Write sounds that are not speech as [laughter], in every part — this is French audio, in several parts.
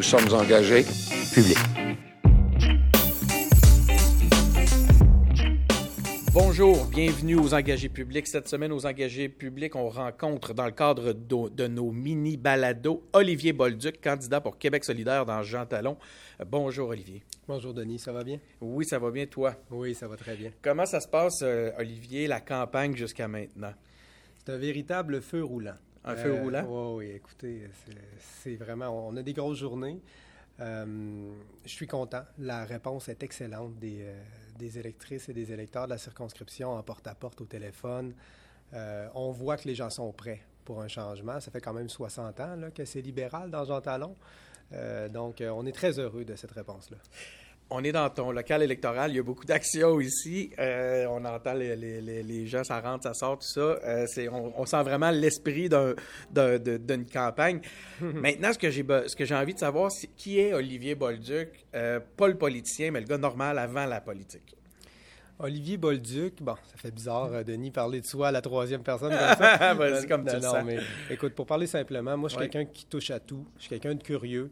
Nous sommes engagés. Public. Bonjour, bienvenue aux engagés publics. Cette semaine, aux engagés publics, on rencontre dans le cadre de, de nos mini-balados Olivier Bolduc, candidat pour Québec solidaire dans Jean Talon. Euh, Bonjour Olivier. Bonjour Denis, ça va bien? Oui, ça va bien, toi? Oui, ça va très bien. Comment ça se passe, euh, Olivier, la campagne jusqu'à maintenant? C'est un véritable feu roulant. Un feu roulant? Oui, oui, écoutez, c'est- vraiment, on a des grosses journées. Euh, je suis content. La réponse est excellente des, euh, des électrices et des électeurs de la circonscription en porte-à-porte au téléphone. Euh, on voit que les gens sont prêts pour un changement. Ça fait quand même 60 ans là, que c'est libéral dans Jean Talon. Euh, donc, euh, on est très heureux de cette réponse-là. On est dans ton local électoral, il y a beaucoup d'actions ici. Euh, on entend les, les- les- les gens, ça rentre, ça sort, tout ça. Euh, on, on sent vraiment l'esprit d'une campagne. [laughs] Maintenant, ce que j'ai envie de savoir, c'est qui est Olivier Bolduc, euh, pas le politicien, mais le gars normal avant la politique. Olivier Bolduc, bon, ça fait bizarre, Denis, parler de soi à la troisième personne [laughs] comme ça. Vas-y, comme tu non, le non, sens. mais écoute, pour parler simplement, moi, je suis Ouais. quelqu'un qui touche à tout. Je suis quelqu'un de curieux.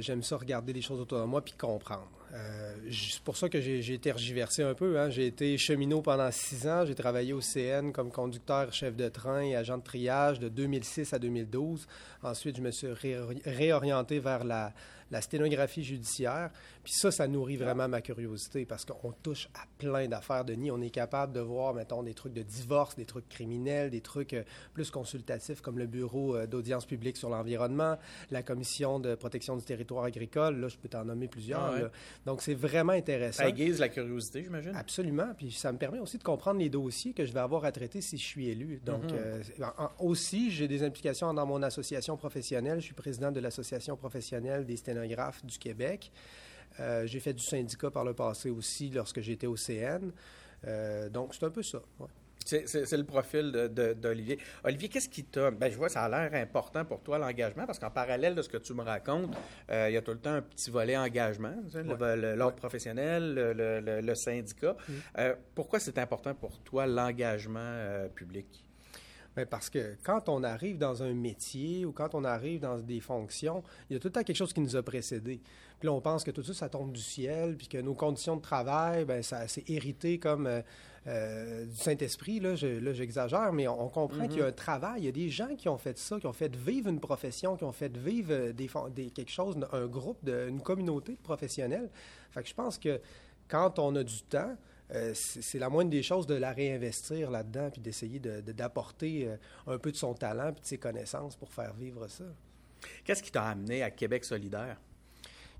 J'aime ça regarder les choses autour de moi puis comprendre. Euh, c'est pour ça que j'ai tergiversé un peu. hein. J'ai été cheminot pendant six ans. J'ai travaillé au CN comme conducteur, chef de train et agent de triage de 2006 à 2012. Ensuite, je me suis réori- réorienté vers la, la sténographie judiciaire. Puis ça, ça nourrit vraiment ma curiosité parce qu'on touche à plein d'affaires, Denis. On est capable de voir, mettons, des trucs de divorce, des trucs criminels, des trucs euh, plus consultatifs comme le Bureau euh, d'audience publique sur l'environnement, la Commission de protection du territoire agricole. Là, je peux t'en nommer plusieurs. Ah ouais. Donc, c'est vraiment intéressant. Ça aiguise la curiosité, j'imagine. Absolument. Puis ça me permet aussi de comprendre les dossiers que je vais avoir à traiter si je suis élu. Donc, Mhm. euh, en- aussi, j'ai des implications dans mon association professionnelle. Je suis président de l'Association professionnelle des sténographes du Québec. Euh, j'ai fait du syndicat par le passé aussi lorsque j'étais au CN. Euh, donc, c'est un peu ça. ouais. C'est, le profil de- de- d'Olivier. Olivier, qu'est-ce qui t'a... Ben, je vois, ça a l'air important pour toi, l'engagement, parce qu'en parallèle de ce que tu me racontes, euh, il y a tout le temps un petit volet engagement, Ouais. l'ordre professionnel, le, le- le- le syndicat. Mm. Euh, pourquoi c'est important pour toi, l'engagement euh, public? Ben, parce que quand on arrive dans un métier ou quand on arrive dans des fonctions, il y a tout le temps quelque chose qui nous a précédés. Puis là, on pense que tout ça, ça tombe du ciel, puis que nos conditions de travail, ben, ça c'est hérité comme euh, euh, du Saint-Esprit. Là, je- là, j'exagère, mais on, on comprend qu'il y a un travail. Il y a des gens qui ont fait ça, qui ont fait vivre une profession, qui ont fait vivre euh, des- quelque chose, un groupe, de, une communauté de professionnels. Fait que je pense que quand on a du temps, euh, c'est la moindre des choses de la réinvestir là-dedans, puis d'essayer de- de- d'apporter euh, un peu de son talent puis de ses connaissances pour faire vivre ça. Qu'est-ce qui t'a amené à Québec solidaire?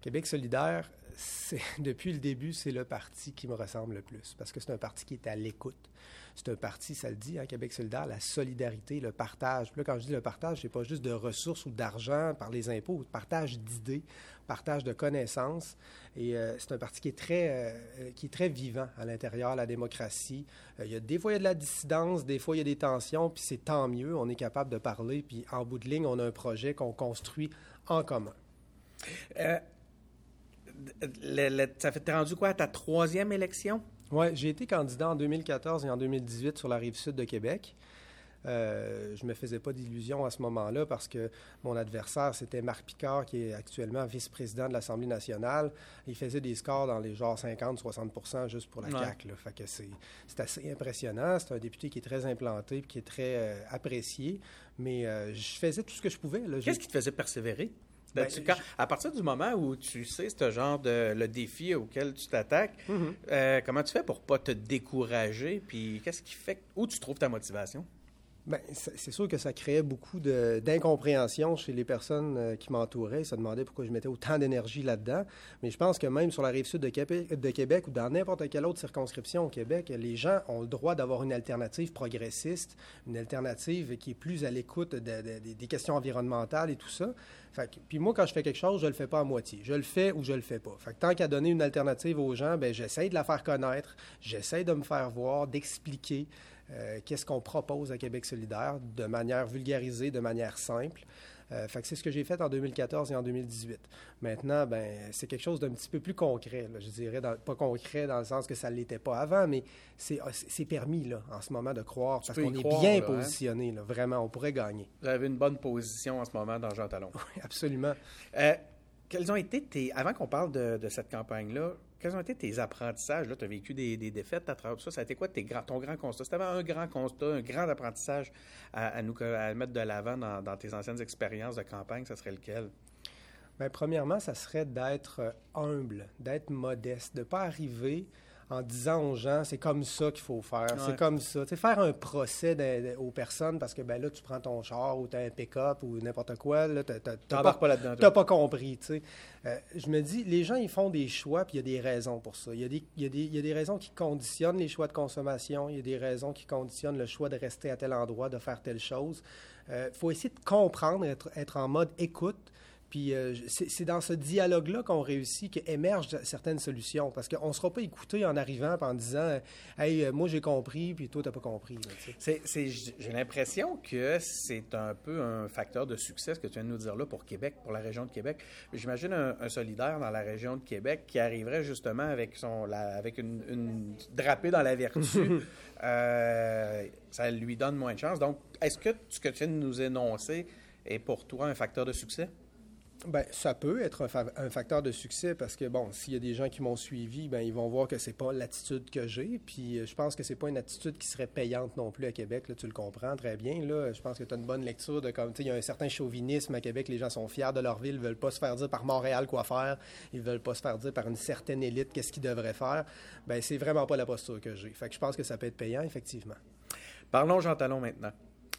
Québec solidaire, [laughs] depuis le début, c'est le parti qui me ressemble le plus, parce que c'est un parti qui est à l'écoute. C'est un parti, ça le dit, hein, Québec solidaire, la solidarité, le partage. Puis quand je dis le partage, c'est pas juste de ressources ou d'argent par les impôts, partage d'idées, partage de connaissances. Et euh, c'est un parti qui est très, euh, qui est très vivant à l'intérieur, la démocratie. Euh, il y a des fois il y a de la dissidence, des fois il y a des tensions, puis c'est tant mieux. On est capable de parler, puis en bout de ligne, on a un projet qu'on construit en commun. Le- le- ça fait t'es rendu quoi à ta troisième élection? Oui, j'ai été candidat en 2014 et en 2018 sur la rive sud de Québec. Euh, je me faisais pas d'illusions à ce moment-là parce que mon adversaire, c'était Marc Picard, qui est actuellement vice-président de l'Assemblée nationale. Il faisait des scores dans les genres 50-60% juste pour la Ouais. CAQ. Là. Fait que c'est, c'est assez impressionnant. C'est un député qui est très implanté et qui est très euh, apprécié. Mais euh, je faisais tout ce que je pouvais. Qu'est-ce qui te faisait persévérer? Ben, Tu- quand- à partir du moment où tu sais ce genre de le défi auquel tu t'attaques, Mhm. euh, comment tu fais pour pas te décourager? Puis qu'est-ce qui fait où tu trouves ta motivation? Ben, c'est sûr que ça créait beaucoup d'incompréhension chez les personnes euh, qui m'entouraient. Ils se demandaient pourquoi je mettais autant d'énergie là-dedans. Mais je pense que même sur la rive sud de Québec, ou dans n'importe quelle autre circonscription au Québec, les gens ont le droit d'avoir une alternative progressiste, une alternative qui est plus à l'écoute de- de- de- des questions environnementales et tout ça. Fait que- puis moi, quand je fais quelque chose, je le fais pas à moitié. Je le fais ou je le fais pas. Tant qu'à donner une alternative aux gens, ben j'essaie de la faire connaître, j'essaie de me faire voir, d'expliquer euh, qu'est-ce qu'on propose à Québec solidaire de manière vulgarisée, de manière simple? Euh, fait que c'est ce que j'ai fait en 2014 et en 2018. Maintenant, ben, c'est quelque chose d'un petit peu plus concret. là. je dirais, dans- pas concret dans le sens que ça ne l'était pas avant, mais c'est ah, c'est- permis là, en ce moment de croire parce qu'on est bien là, hein? positionné. là, vraiment, on pourrait gagner. Vous avez une bonne position en ce moment dans Jean Talon. [laughs] Oui, absolument. Euh, quels ont été tes, avant qu'on parle de, cette campagne-là, quels ont été tes apprentissages? Là, tu as vécu des, défaites à travers ça. Ça a été quoi ton grand constat? Si tu avais un grand constat, un grand apprentissage à, nous mettre de l'avant dans, tes anciennes expériences de campagne, ça serait lequel? Bien, premièrement, ça serait d'être euh, humble, d'être modeste, de ne pas arriver en disant aux gens, c'est comme ça qu'il faut faire, c'est comme ça. Tu faire un procès aux personnes parce que ben là, tu prends ton char ou tu as un pick-up ou n'importe quoi, là, tu n'as pas, pas, pas, compris. Tu sais. Euh, je me dis, les gens, ils font des choix, puis il y a des raisons pour ça. Il y, a des, il, y a des, il y a des raisons qui conditionnent les choix de consommation, il y a des raisons qui conditionnent le choix de rester à tel endroit, de faire telle chose. Il euh, faut essayer de comprendre, être, être en mode écoute, puis euh, c'est dans ce dialogue-là qu'on réussit, qu'émergent certaines solutions. Parce qu'on ne sera pas écouté en arrivant en disant Hey, euh, moi j'ai compris, puis toi, tu n'as pas compris. J'ai l'impression que c'est un peu un facteur de succès, ce que tu viens de nous dire là, pour Québec, pour la région de Québec. J'imagine un, solidaire dans la région de Québec qui arriverait justement avec, son, avec une, drapée dans la vertu. [laughs] Euh, ça lui donne moins de chance. Donc, est-ce que ce que tu viens de nous énoncer est pour toi un facteur de succès? Bien, ça peut être un, facteur de succès parce que, bon, s'il y a des gens qui m'ont suivi, ben ils vont voir que c'est pas l'attitude que j'ai. Puis euh, je pense que c'est pas une attitude qui serait payante non plus à Québec. Tu le comprends très bien. Là. Je pense que tu as une bonne lecture de comme, tu sais, il y a un certain chauvinisme à Québec. Les gens sont fiers de leur ville, ils veulent pas se faire dire par Montréal quoi faire. Ils veulent pas se faire dire par une certaine élite qu'est-ce qu'ils devraient faire. Ben c'est vraiment pas la posture que j'ai. Fait que je pense que ça peut être payant, effectivement. Parlons Jean Talon maintenant.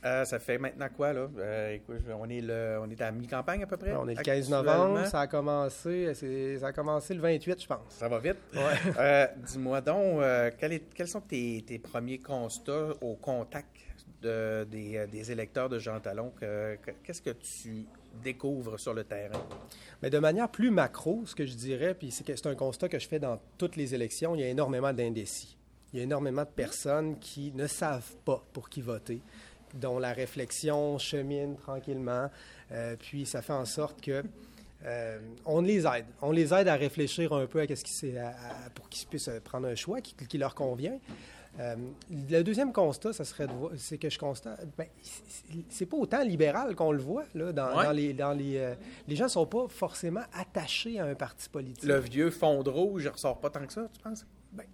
Euh, ça fait maintenant quoi, là? Euh, écoute, on, est le, on est à mi-campagne à peu près? On est le 15 novembre. Ça a, commencé, ça a commencé le 28, je pense. Ça va vite? Ouais. Euh, dis-moi donc, quels sont tes, premiers constats au contact des, électeurs de Jean Talon? Qu'est-ce que tu découvres sur le terrain? Mais de manière plus macro, ce que je dirais, puis c'est, c'est un constat que je fais dans toutes les élections, il y a énormément d'indécis. Il y a énormément de personnes qui ne savent pas pour qui voter dont la réflexion chemine tranquillement. Euh, puis ça fait en sorte que euh, on les aide. On les aide à réfléchir un peu à, ce qui pour qu'ils puissent prendre un choix qui, leur convient. Euh, le deuxième constat, ça serait c'est que je constate, ben, c'est pas autant libéral qu'on le voit là, dans, les, dans les, les gens sont pas forcément attachés à un parti politique. Le vieux fond de rouge, il ressort pas tant que ça, tu penses? Ben,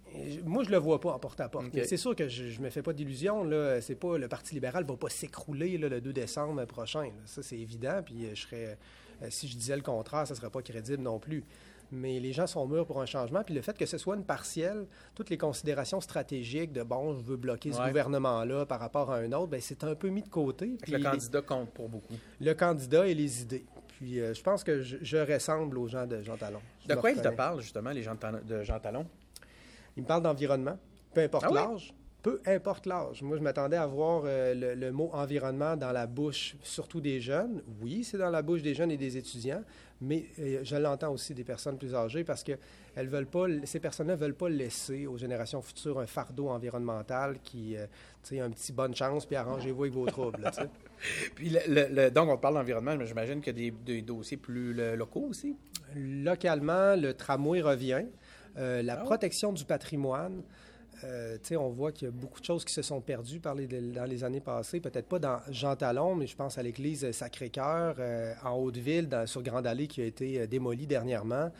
moi, je le vois pas en porte-à-porte. C'est sûr que je, ne me fais pas d'illusions. C'est pas le Parti libéral va pas s'écrouler le 2 décembre prochain. Ça, c'est évident. Puis euh, je serais, euh, si je disais le contraire, ça serait pas crédible non plus. Mais les gens sont mûrs pour un changement. Puis le fait que ce soit une partielle, toutes les considérations stratégiques de bon, je veux bloquer ce gouvernement-là par rapport à un autre, ben, c'est un peu mis de côté. Puis le candidat compte pour beaucoup. Le candidat et les idées. Puis euh, je pense que je, ressemble aux gens de Jean Talon. de quoi ils te parlent, justement, les gens de Jean Talon? Il me parle d'environnement, peu importe ah l'âge. Peu importe l'âge. Moi, je m'attendais à voir euh, le, mot environnement dans la bouche, surtout des jeunes. Oui, c'est dans la bouche des jeunes et des étudiants, mais euh, je l'entends aussi des personnes plus âgées parce que elles veulent pas, ces personnes-là veulent pas laisser aux générations futures un fardeau environnemental qui, euh, tu sais, un petit bonne chance, puis arrangez-vous avec vos troubles. [laughs] puis le, donc, on parle d'environnement, mais j'imagine qu'il y a des, dossiers plus locaux aussi? Localement, le tramway revient. Euh, la ah protection du patrimoine, euh, on voit qu'il y a beaucoup de choses qui se sont perdues par dans les années passées. Peut-être pas dans Jean Talon, mais je pense à l'église Sacré-Cœur euh, en Haute-Ville, sur Grande Allée, qui a été démolie dernièrement.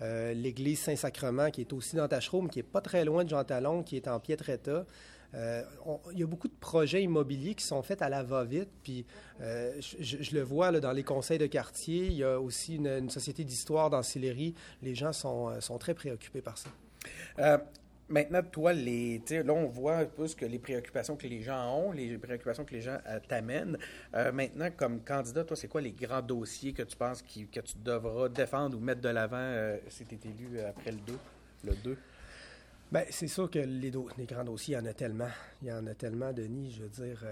l'église Saint-Sacrement, qui est aussi dans Tachereau, mais qui n'est pas très loin de Jean Talon, qui est en piètre état. Il y a beaucoup de projets immobiliers qui sont faits à la va-vite, puis je, le vois dans les conseils de quartier. Il y a aussi une, société d'histoire dans Sillery. Les gens sont, sont très préoccupés par ça. Maintenant, toi, là, on voit un peu ce que les préoccupations que les gens ont, les préoccupations que les gens euh, t'amènent. Euh, maintenant, comme candidat, toi, c'est quoi les grands dossiers que tu penses que tu devras défendre ou mettre de l'avant euh, si tu es élu après le 2? Le 2? Bien, c'est sûr que les, les, grands dossiers, il y en a tellement. Il y en a tellement, Denis. Je veux dire,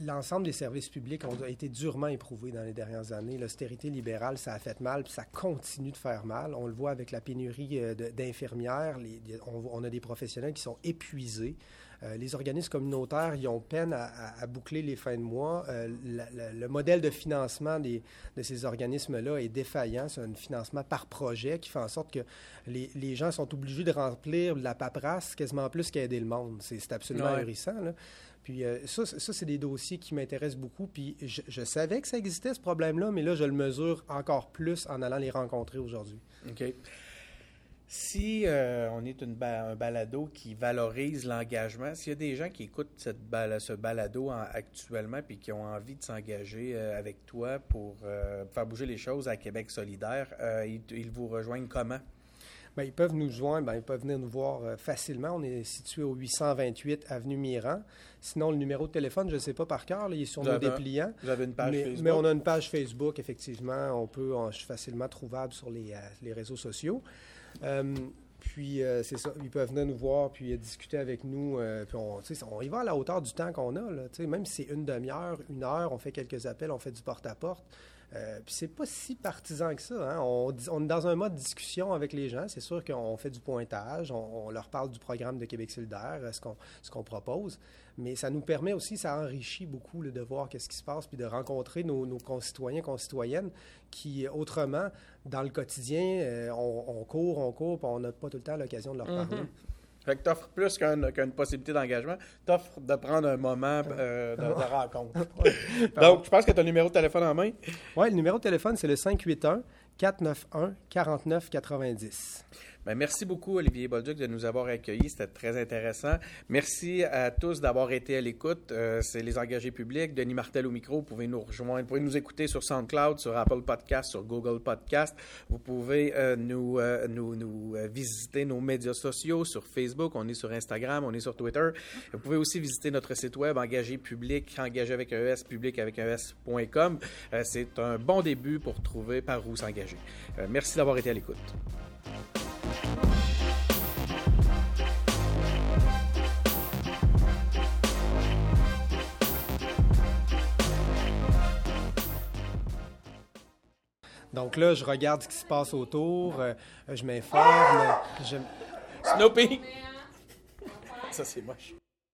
l'ensemble des services publics ont été durement éprouvés dans les dernières années. L'austérité libérale, ça a fait mal, puis ça continue de faire mal. On le voit avec la pénurie euh, d'infirmières. On, a des professionnels qui sont épuisés. Euh, les organismes communautaires, ils ont peine à, boucler les fins de mois. Euh, le modèle de financement des, de ces organismes-là est défaillant. C'est un financement par projet qui fait en sorte que les, les gens sont obligés de remplir la paperasse quasiment plus qu'aider le monde. C'est absolument ahurissant. Là. Puis euh, ça, ça c'est des dossiers qui m'intéressent beaucoup. Puis je, savais que ça existait, ce problème-là, mais là, je le mesure encore plus en allant les rencontrer aujourd'hui. OK. Si euh, on est une un balado qui valorise l'engagement, s'il y a des gens qui écoutent cette ce balado actuellement puis qui ont envie de s'engager euh, avec toi pour faire bouger les choses à Québec solidaire, ils vous rejoignent comment? Bien, ils peuvent nous joindre, bien, ils peuvent venir nous voir euh, facilement. On est situé au 828 Avenue Miran. Sinon, le numéro de téléphone, je ne sais pas par cœur, il est sur nos dépliants. Vous avez une page mais, Facebook? Mais on a une page Facebook, effectivement. On peut, je suis facilement trouvable sur les, euh, les réseaux sociaux. Euh, puis, c'est ça, ils peuvent venir nous voir, puis discuter avec nous. puis, on, on y va à la hauteur du temps qu'on a. Là, même si c'est une demi-heure, une heure, on fait quelques appels, on fait du porte-à-porte. Euh, puis c'est pas si partisan que ça. Hein. On, est dans un mode discussion avec les gens. C'est sûr qu'on fait du pointage, on, leur parle du programme de Québec solidaire, ce qu'on ce qu'on propose. Mais ça nous permet aussi, ça enrichit beaucoup de voir qu'est-ce qui se passe, puis de rencontrer nos, concitoyens, concitoyennes qui, autrement, dans le quotidien, euh, on, court, on court, puis on n'a pas tout le temps l'occasion de leur mm-hmm. parler. Fait que t'offres plus qu'une possibilité d'engagement, t'offres de prendre un moment euh, de, rencontre. [laughs] [laughs] Donc, je pense que tu as le numéro de téléphone en main. Oui, le numéro de téléphone, c'est le 581 491 4990. Ben, merci beaucoup, Olivier Bolduc, de nous avoir accueillis. C'était très intéressant. Merci à tous d'avoir été à l'écoute. Euh, c'est les engagés publics. Denis Martel au micro. Vous pouvez nous rejoindre. Vous pouvez nous écouter sur SoundCloud, sur Apple Podcast, sur Google Podcast. Vous pouvez euh, nous, euh, visiter nos médias sociaux sur Facebook. On est sur Instagram, on est sur Twitter. Vous pouvez aussi visiter notre site web engagé public, engagé avec un S, public avec un S.com. c'est un bon début pour trouver par où s'engager. merci d'avoir été à l'écoute. Donc là, je regarde ce qui se passe autour, euh, je m'informe. Je... Snoopy! Ça, c'est moche.